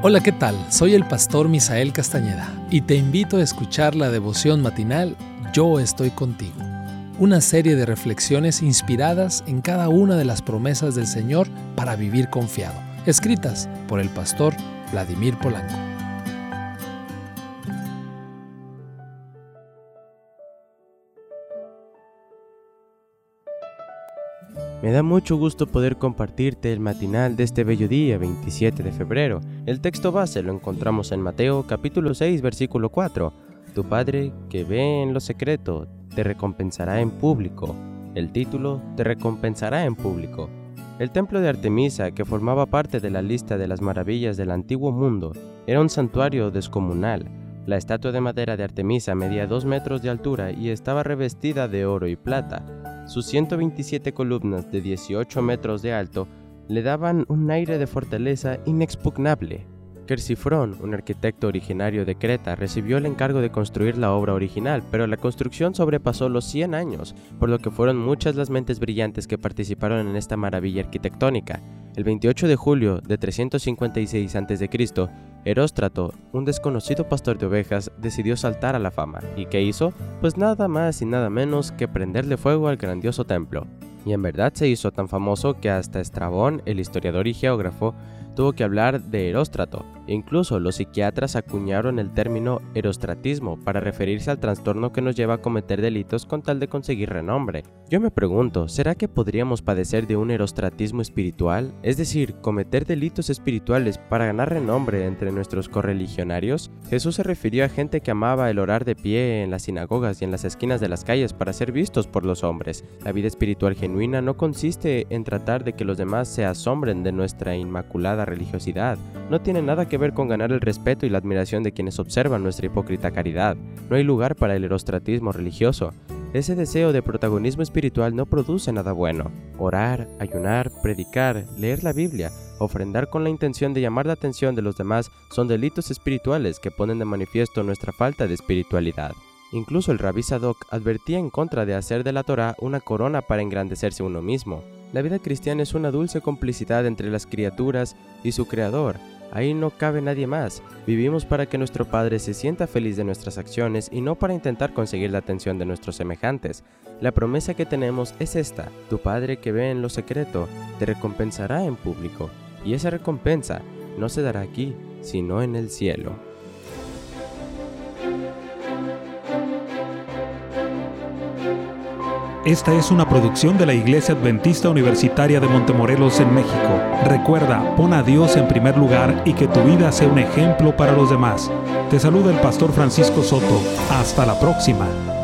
Hola, ¿qué tal? Soy el pastor Misael Castañeda y te invito a escuchar la devoción matinal Yo estoy contigo, una serie de reflexiones inspiradas en cada una de las promesas del Señor para vivir confiado, escritas por el pastor Vladimir Polanco. Me da mucho gusto poder compartirte el matinal de este bello día, 27 de febrero. El texto base lo encontramos en Mateo capítulo 6, versículo 4. Tu Padre que ve en lo secreto te recompensará en público. El título te recompensará en público. El templo de Artemisa, que formaba parte de la lista de las maravillas del antiguo mundo, era un santuario descomunal. La estatua de madera de Artemisa medía 2 metros de altura y estaba revestida de oro y plata. Sus 127 columnas de 18 metros de alto le daban un aire de fortaleza inexpugnable. Quercifrón, un arquitecto originario de Creta, recibió el encargo de construir la obra original, pero la construcción sobrepasó los 100 años, por lo que fueron muchas las mentes brillantes que participaron en esta maravilla arquitectónica. El 28 de julio de 356 a.C., Heróstrato, un desconocido pastor de ovejas, decidió saltar a la fama. ¿Y qué hizo? Pues nada más y nada menos que prenderle fuego al grandioso templo. Y en verdad se hizo tan famoso que hasta Estrabón, el historiador y geógrafo, tuvo que hablar de Heróstrato. Incluso los psiquiatras acuñaron el término erostratismo para referirse al trastorno que nos lleva a cometer delitos con tal de conseguir renombre. Yo me pregunto, ¿será que podríamos padecer de un erostratismo espiritual? Es decir, cometer delitos espirituales para ganar renombre entre nuestros correligionarios? Jesús se refirió a gente que amaba el orar de pie en las sinagogas y en las esquinas de las calles para ser vistos por los hombres. La vida espiritual genuina no consiste en tratar de que los demás se asombren de nuestra inmaculada religiosidad. No tiene nada que ver con ganar el respeto y la admiración de quienes observan nuestra hipócrita caridad. No hay lugar para el erostratismo religioso. Ese deseo de protagonismo espiritual no produce nada bueno. Orar, ayunar, predicar, leer la Biblia, ofrendar con la intención de llamar la atención de los demás son delitos espirituales que ponen de manifiesto nuestra falta de espiritualidad. Incluso el rabí Sadok advertía en contra de hacer de la Torah una corona para engrandecerse uno mismo. La vida cristiana es una dulce complicidad entre las criaturas y su Creador. Ahí no cabe nadie más. Vivimos para que nuestro Padre se sienta feliz de nuestras acciones y no para intentar conseguir la atención de nuestros semejantes. La promesa que tenemos es esta. Tu Padre que ve en lo secreto te recompensará en público. Y esa recompensa no se dará aquí, sino en el cielo. Esta es una producción de la Iglesia Adventista Universitaria de Montemorelos en México. Recuerda, pon a Dios en primer lugar y que tu vida sea un ejemplo para los demás. Te saluda el pastor Francisco Soto. Hasta la próxima.